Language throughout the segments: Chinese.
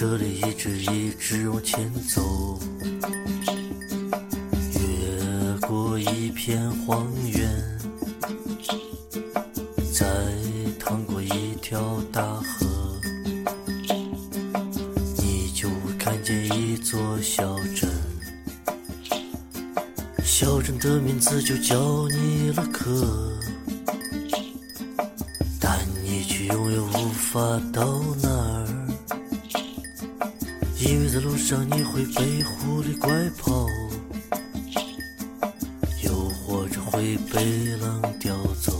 这里一直一直往前走，越过一片荒原，再趟过一条大河，你就会看见一座小镇。小镇的名字就叫尼勒克，但你却永远无法到那儿。因为在路上你会被狐狸拐跑，又或者会被狼叼走。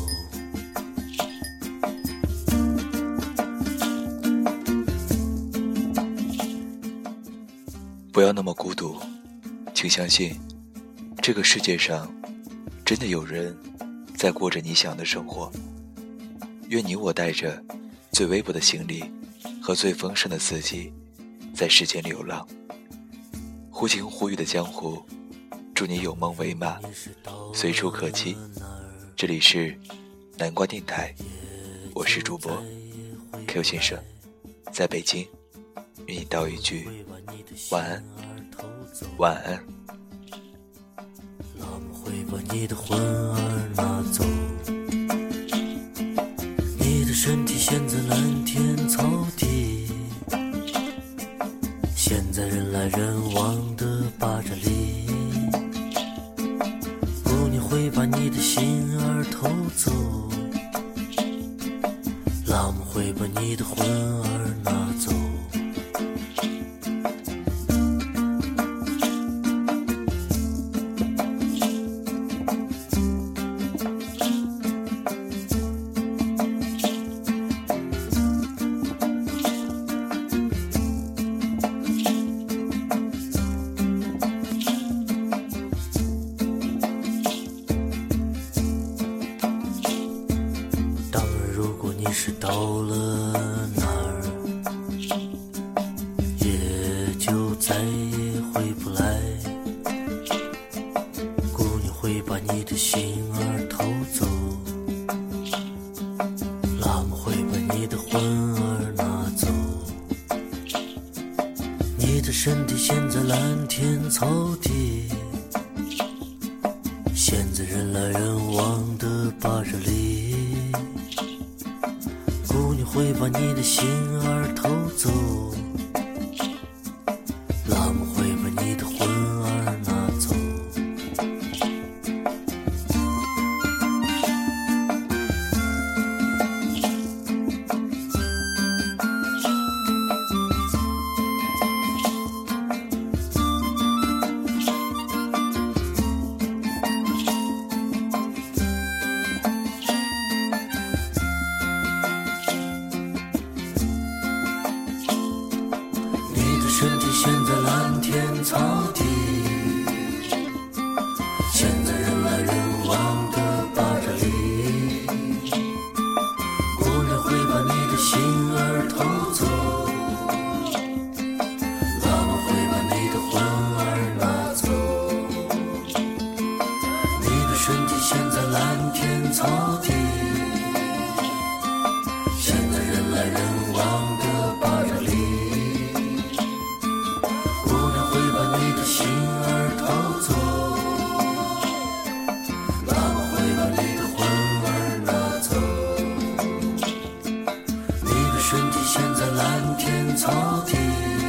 不要那么孤独，请相信，这个世界上真的有人在过着你想的生活。愿你我带着最微薄的行李和最丰盛的自己。在世间流浪，忽晴忽雨的江湖，祝你有梦为马，随处可栖。这里是南瓜电台，我是主播 Q 先生，在北京，与你道一句晚安，晚安。你的身体现在蓝天草地。人来人往的巴扎里，姑娘会把你的心儿偷走，老母会把你的魂儿拿走。是到了那儿，也就再也回不来。姑娘会把你的心儿偷走，老母会把你的魂儿拿走。你的身体现在蓝天草地，的心儿偷走，们只选择蓝天草地。